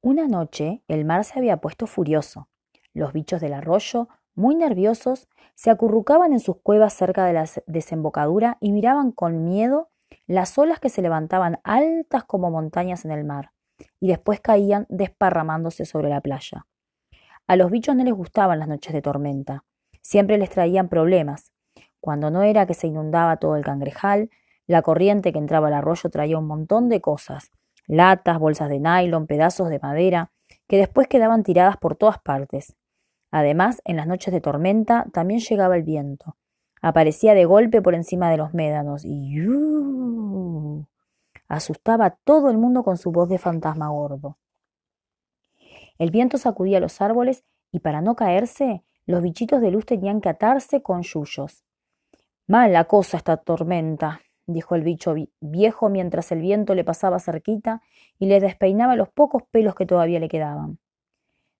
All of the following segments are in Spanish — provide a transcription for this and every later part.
Una noche el mar se había puesto furioso. Los bichos del arroyo, muy nerviosos, se acurrucaban en sus cuevas cerca de la desembocadura y miraban con miedo las olas que se levantaban altas como montañas en el mar y después caían desparramándose sobre la playa. A los bichos no les gustaban las noches de tormenta. Siempre les traían problemas. Cuando no era que se inundaba todo el cangrejal, la corriente que entraba al arroyo traía un montón de cosas, latas, bolsas de nylon, pedazos de madera, que después quedaban tiradas por todas partes. Además, en las noches de tormenta también llegaba el viento. Aparecía de golpe por encima de los médanos y ¡uh! asustaba a todo el mundo con su voz de fantasma gordo. El viento sacudía los árboles y para no caerse, los bichitos de luz tenían que atarse con yuyos. Mala cosa esta tormenta, dijo el bicho viejo mientras el viento le pasaba cerquita y le despeinaba los pocos pelos que todavía le quedaban.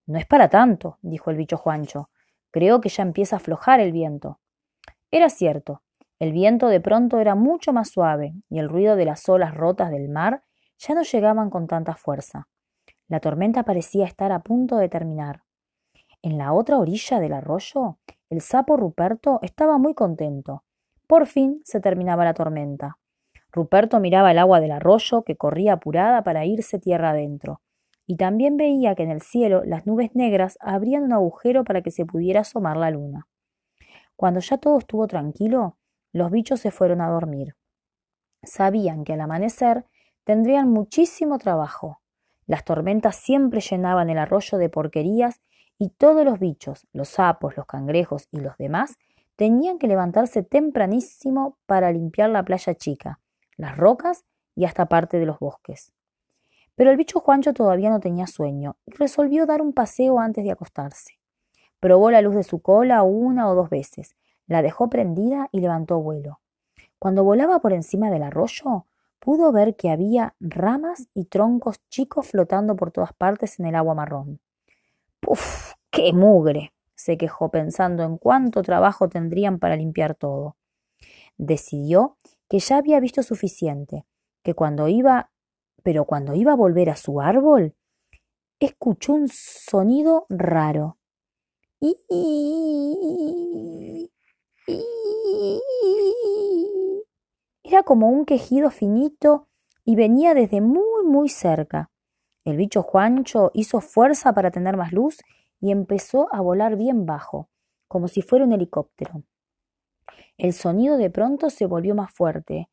No es para tanto, dijo el bicho Juancho. Creo que ya empieza a aflojar el viento. Era cierto. El viento de pronto era mucho más suave y el ruido de las olas rotas del mar ya no llegaban con tanta fuerza. La tormenta parecía estar a punto de terminar. En la otra orilla del arroyo, el sapo Ruperto estaba muy contento. Por fin se terminaba la tormenta. Ruperto miraba el agua del arroyo que corría apurada para irse tierra adentro, y también veía que en el cielo las nubes negras abrían un agujero para que se pudiera asomar la luna. Cuando ya todo estuvo tranquilo, los bichos se fueron a dormir. Sabían que al amanecer tendrían muchísimo trabajo. Las tormentas siempre llenaban el arroyo de porquerías y todos los bichos, los sapos, los cangrejos y los demás, tenían que levantarse tempranísimo para limpiar la playa chica, las rocas y hasta parte de los bosques. Pero el bicho Juancho todavía no tenía sueño y resolvió dar un paseo antes de acostarse. Probó la luz de su cola una o dos veces, la dejó prendida y levantó vuelo. Cuando volaba por encima del arroyo, pudo ver que había ramas y troncos chicos flotando por todas partes en el agua marrón. ¡Puf! ¡Qué mugre! Se quejó pensando en cuánto trabajo tendrían para limpiar todo. Decidió que ya había visto suficiente, que cuando iba, pero cuando iba a volver a su árbol, escuchó un sonido raro. Era como un quejido finito y venía desde muy muy cerca. El bicho Juancho hizo fuerza para tener más luz y empezó a volar bien bajo, como si fuera un helicóptero. El sonido de pronto se volvió más fuerte.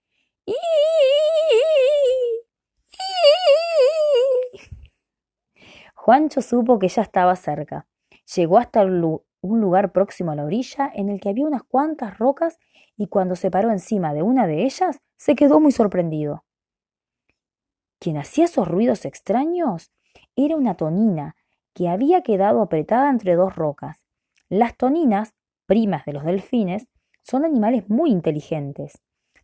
Juancho supo que ya estaba cerca. Llegó hasta un lugar próximo a la orilla en el que había unas cuantas rocas y cuando se paró encima de una de ellas se quedó muy sorprendido. Quien hacía esos ruidos extraños era una tonina que había quedado apretada entre dos rocas. Las toninas, primas de los delfines, son animales muy inteligentes.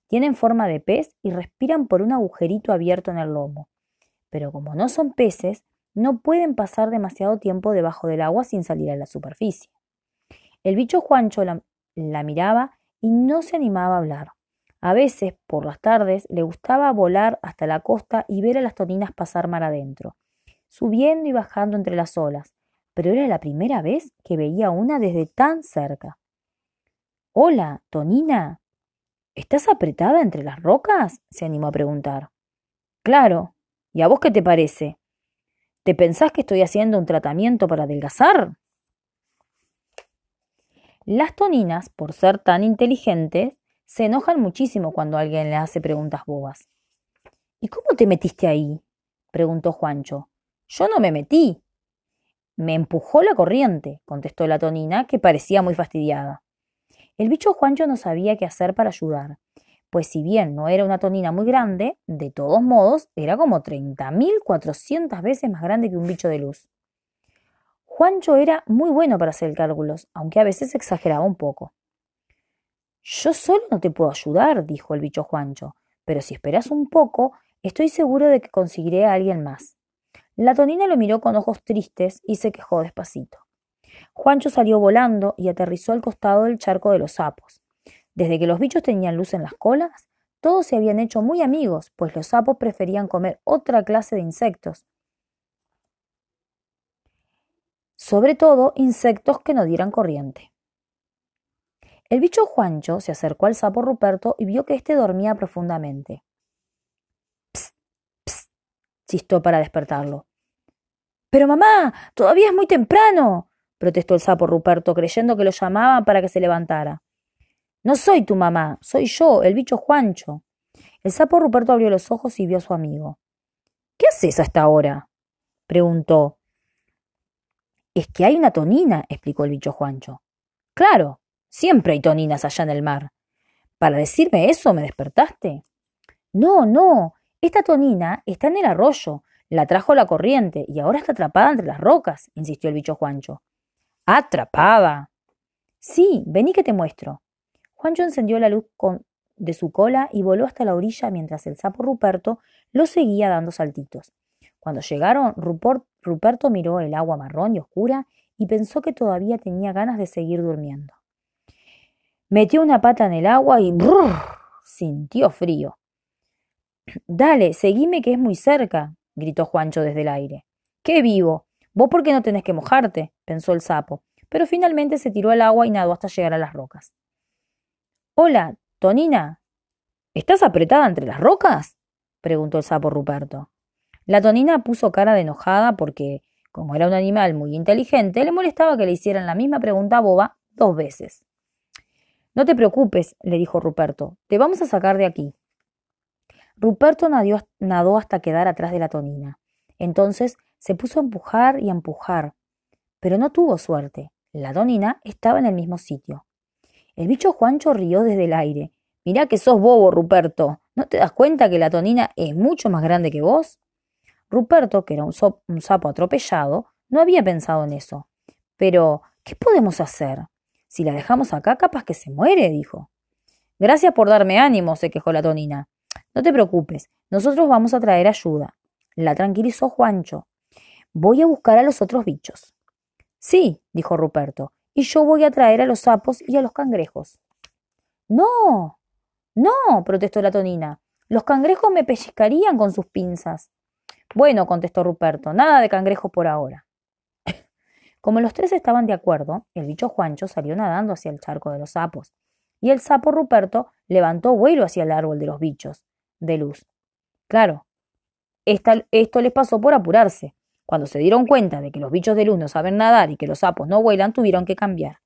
Tienen forma de pez y respiran por un agujerito abierto en el lomo. Pero como no son peces, no pueden pasar demasiado tiempo debajo del agua sin salir a la superficie. El bicho Juancho la, miraba y no se animaba a hablar. A veces, por las tardes, le gustaba volar hasta la costa y ver a las toninas pasar mar adentro subiendo y bajando entre las olas, pero era la primera vez que veía una desde tan cerca. Hola, Tonina. ¿Estás apretada entre las rocas? se animó a preguntar. Claro. ¿Y a vos qué te parece? ¿Te pensás que estoy haciendo un tratamiento para adelgazar? Las toninas, por ser tan inteligentes, se enojan muchísimo cuando alguien le hace preguntas bobas. ¿Y cómo te metiste ahí? preguntó Juancho. Yo no me metí. Me empujó la corriente, contestó la tonina, que parecía muy fastidiada. El bicho Juancho no sabía qué hacer para ayudar, pues si bien no era una tonina muy grande, de todos modos era como treinta mil cuatrocientas veces más grande que un bicho de luz. Juancho era muy bueno para hacer cálculos, aunque a veces exageraba un poco. Yo solo no te puedo ayudar, dijo el bicho Juancho, pero si esperas un poco, estoy seguro de que conseguiré a alguien más. La tonina lo miró con ojos tristes y se quejó despacito. Juancho salió volando y aterrizó al costado del charco de los sapos. Desde que los bichos tenían luz en las colas, todos se habían hecho muy amigos, pues los sapos preferían comer otra clase de insectos. sobre todo insectos que no dieran corriente. El bicho Juancho se acercó al sapo Ruperto y vio que éste dormía profundamente. Chistó para despertarlo. Pero mamá, todavía es muy temprano, protestó el sapo Ruperto, creyendo que lo llamaban para que se levantara. No soy tu mamá, soy yo, el bicho Juancho. El sapo Ruperto abrió los ojos y vio a su amigo. ¿Qué haces hasta ahora? preguntó. Es que hay una tonina, explicó el bicho Juancho. Claro, siempre hay toninas allá en el mar. ¿Para decirme eso me despertaste? No, no, esta tonina está en el arroyo, la trajo la corriente y ahora está atrapada entre las rocas, insistió el bicho Juancho. ¿Atrapada? Sí, vení que te muestro. Juancho encendió la luz de su cola y voló hasta la orilla mientras el sapo Ruperto lo seguía dando saltitos. Cuando llegaron, Ruperto miró el agua marrón y oscura y pensó que todavía tenía ganas de seguir durmiendo. Metió una pata en el agua y brrr, sintió frío. Dale, seguime que es muy cerca, gritó Juancho desde el aire. ¡Qué vivo! ¿Vos por qué no tenés que mojarte? pensó el sapo, pero finalmente se tiró al agua y nadó hasta llegar a las rocas. Hola, Tonina. ¿Estás apretada entre las rocas? preguntó el sapo Ruperto. La Tonina puso cara de enojada porque, como era un animal muy inteligente, le molestaba que le hicieran la misma pregunta boba dos veces. No te preocupes, le dijo Ruperto, te vamos a sacar de aquí. Ruperto nadó hasta quedar atrás de la Tonina. Entonces se puso a empujar y a empujar, pero no tuvo suerte. La Tonina estaba en el mismo sitio. El bicho Juancho rió desde el aire. Mirá que sos bobo, Ruperto. ¿No te das cuenta que la Tonina es mucho más grande que vos? Ruperto, que era un, un sapo atropellado, no había pensado en eso. Pero, ¿qué podemos hacer? Si la dejamos acá, capaz que se muere, dijo. Gracias por darme ánimo, se quejó la Tonina. No te preocupes, nosotros vamos a traer ayuda. La tranquilizó Juancho. Voy a buscar a los otros bichos. Sí, dijo Ruperto, y yo voy a traer a los sapos y a los cangrejos. No, no, protestó la tonina. Los cangrejos me pellizcarían con sus pinzas. Bueno, contestó Ruperto, nada de cangrejos por ahora. Como los tres estaban de acuerdo, el bicho Juancho salió nadando hacia el charco de los sapos, y el sapo Ruperto levantó vuelo hacia el árbol de los bichos de luz. Claro, esto les pasó por apurarse. Cuando se dieron cuenta de que los bichos de luz no saben nadar y que los sapos no vuelan, tuvieron que cambiar.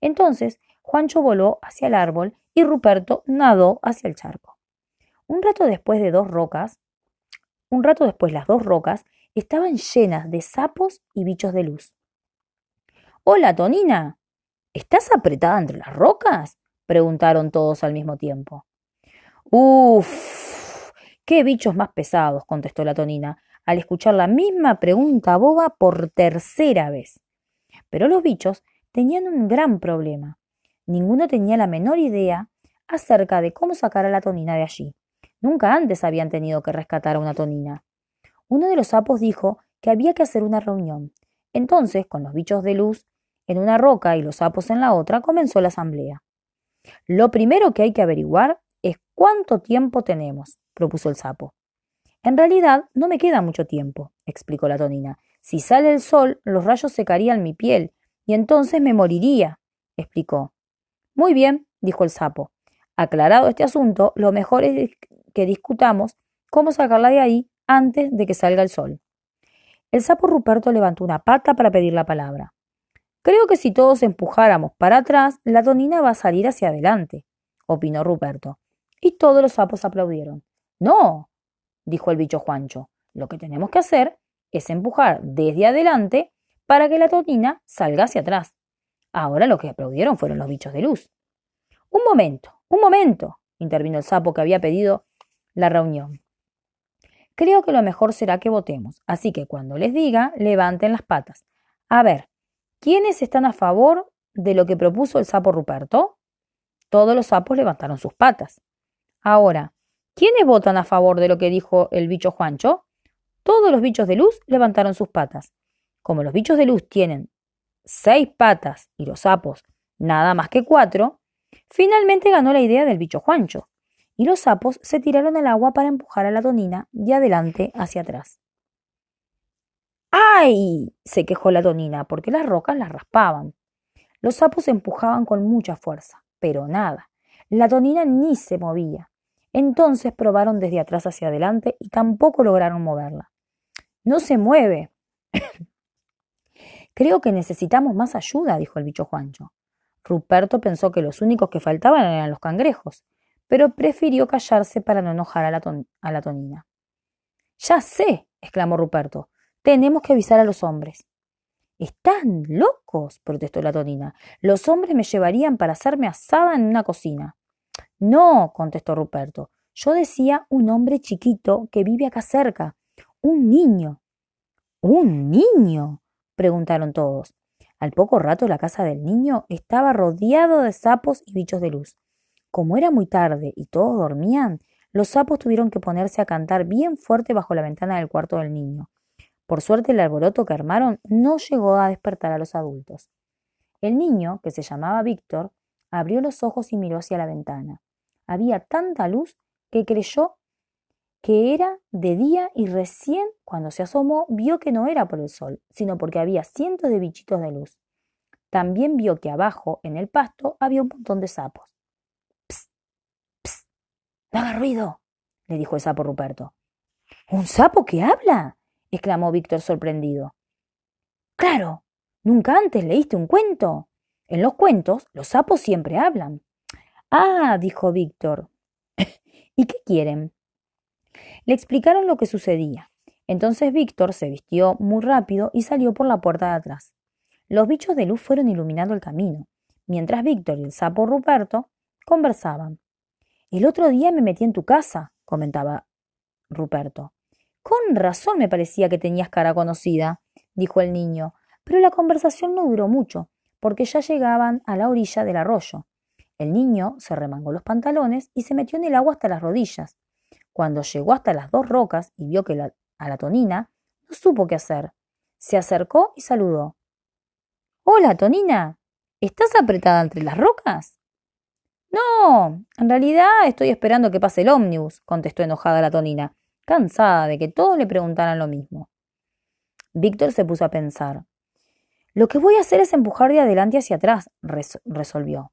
Entonces, Juancho voló hacia el árbol y Ruperto nadó hacia el charco. Un rato después de dos rocas, un rato después las dos rocas estaban llenas de sapos y bichos de luz. Hola, Tonina. ¿Estás apretada entre las rocas? preguntaron todos al mismo tiempo. Uf, ¡Qué bichos más pesados! contestó la tonina, al escuchar la misma pregunta boba por tercera vez. Pero los bichos tenían un gran problema. Ninguno tenía la menor idea acerca de cómo sacar a la tonina de allí. Nunca antes habían tenido que rescatar a una tonina. Uno de los sapos dijo que había que hacer una reunión. Entonces, con los bichos de luz en una roca y los sapos en la otra, comenzó la asamblea. Lo primero que hay que averiguar es cuánto tiempo tenemos propuso el sapo. En realidad no me queda mucho tiempo, explicó la tonina. Si sale el sol, los rayos secarían mi piel, y entonces me moriría, explicó. Muy bien, dijo el sapo. Aclarado este asunto, lo mejor es que discutamos cómo sacarla de ahí antes de que salga el sol. El sapo Ruperto levantó una pata para pedir la palabra. Creo que si todos empujáramos para atrás, la tonina va a salir hacia adelante, opinó Ruperto. Y todos los sapos aplaudieron. No, dijo el bicho Juancho, lo que tenemos que hacer es empujar desde adelante para que la tonina salga hacia atrás. Ahora lo que aplaudieron fueron los bichos de luz. Un momento, un momento, intervino el sapo que había pedido la reunión. Creo que lo mejor será que votemos, así que cuando les diga, levanten las patas. A ver, ¿quiénes están a favor de lo que propuso el sapo Ruperto? Todos los sapos levantaron sus patas. Ahora, ¿Quiénes votan a favor de lo que dijo el bicho Juancho? Todos los bichos de luz levantaron sus patas. Como los bichos de luz tienen seis patas y los sapos nada más que cuatro, finalmente ganó la idea del bicho Juancho, y los sapos se tiraron al agua para empujar a la tonina de adelante hacia atrás. ¡Ay! se quejó la tonina, porque las rocas las raspaban. Los sapos empujaban con mucha fuerza, pero nada. La tonina ni se movía. Entonces probaron desde atrás hacia adelante y tampoco lograron moverla. No se mueve. Creo que necesitamos más ayuda, dijo el bicho Juancho. Ruperto pensó que los únicos que faltaban eran los cangrejos, pero prefirió callarse para no enojar a la, tonina. Ya sé, exclamó Ruperto. Tenemos que avisar a los hombres. Están locos, protestó la tonina. Los hombres me llevarían para hacerme asada en una cocina. No, contestó Ruperto. Yo decía un hombre chiquito que vive acá cerca. Un niño. ¿Un niño? preguntaron todos. Al poco rato la casa del niño estaba rodeado de sapos y bichos de luz. Como era muy tarde y todos dormían, los sapos tuvieron que ponerse a cantar bien fuerte bajo la ventana del cuarto del niño. Por suerte el alboroto que armaron no llegó a despertar a los adultos. El niño, que se llamaba Víctor, abrió los ojos y miró hacia la ventana. Había tanta luz que creyó que era de día y recién cuando se asomó vio que no era por el sol, sino porque había cientos de bichitos de luz. También vio que abajo, en el pasto, había un montón de sapos. Psst, psst, no haga ruido, le dijo el sapo Ruperto. ¿Un sapo que habla? exclamó Víctor sorprendido. Claro, nunca antes leíste un cuento. En los cuentos los sapos siempre hablan. Ah, dijo Víctor. ¿Y qué quieren? Le explicaron lo que sucedía. Entonces Víctor se vistió muy rápido y salió por la puerta de atrás. Los bichos de luz fueron iluminando el camino, mientras Víctor y el sapo Ruperto conversaban. El otro día me metí en tu casa, comentaba Ruperto. Con razón me parecía que tenías cara conocida, dijo el niño, pero la conversación no duró mucho, porque ya llegaban a la orilla del arroyo. El niño se remangó los pantalones y se metió en el agua hasta las rodillas. Cuando llegó hasta las dos rocas y vio que la, a la tonina, no supo qué hacer. Se acercó y saludó. Hola, Tonina. ¿Estás apretada entre las rocas? No, en realidad estoy esperando que pase el ómnibus, contestó enojada la Tonina cansada de que todos le preguntaran lo mismo. Víctor se puso a pensar. Lo que voy a hacer es empujar de adelante hacia atrás, resolvió.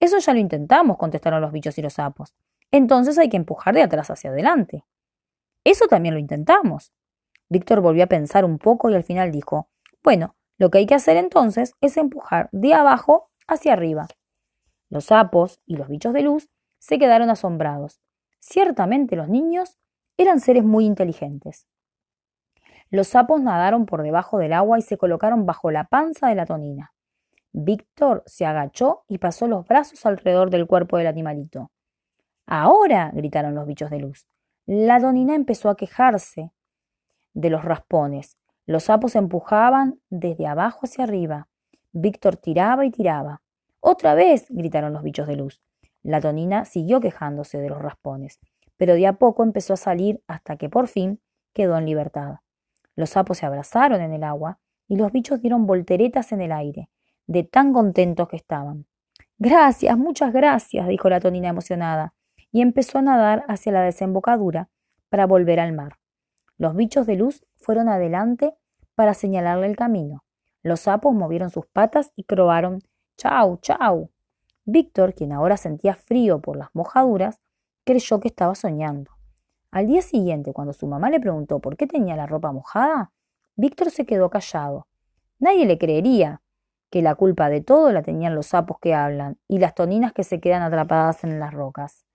Eso ya lo intentamos, contestaron los bichos y los sapos. Entonces hay que empujar de atrás hacia adelante. Eso también lo intentamos. Víctor volvió a pensar un poco y al final dijo, bueno, lo que hay que hacer entonces es empujar de abajo hacia arriba. Los sapos y los bichos de luz se quedaron asombrados. Ciertamente los niños eran seres muy inteligentes. Los sapos nadaron por debajo del agua y se colocaron bajo la panza de la tonina. Víctor se agachó y pasó los brazos alrededor del cuerpo del animalito. Ahora, gritaron los bichos de luz. La tonina empezó a quejarse de los raspones. Los sapos empujaban desde abajo hacia arriba. Víctor tiraba y tiraba. Otra vez, gritaron los bichos de luz. La tonina siguió quejándose de los raspones pero de a poco empezó a salir hasta que por fin quedó en libertad. Los sapos se abrazaron en el agua y los bichos dieron volteretas en el aire, de tan contentos que estaban. Gracias, muchas gracias, dijo la tonina emocionada, y empezó a nadar hacia la desembocadura para volver al mar. Los bichos de luz fueron adelante para señalarle el camino. Los sapos movieron sus patas y croaron Chau, chau. Víctor, quien ahora sentía frío por las mojaduras, creyó que estaba soñando. Al día siguiente, cuando su mamá le preguntó por qué tenía la ropa mojada, Víctor se quedó callado. Nadie le creería que la culpa de todo la tenían los sapos que hablan y las toninas que se quedan atrapadas en las rocas.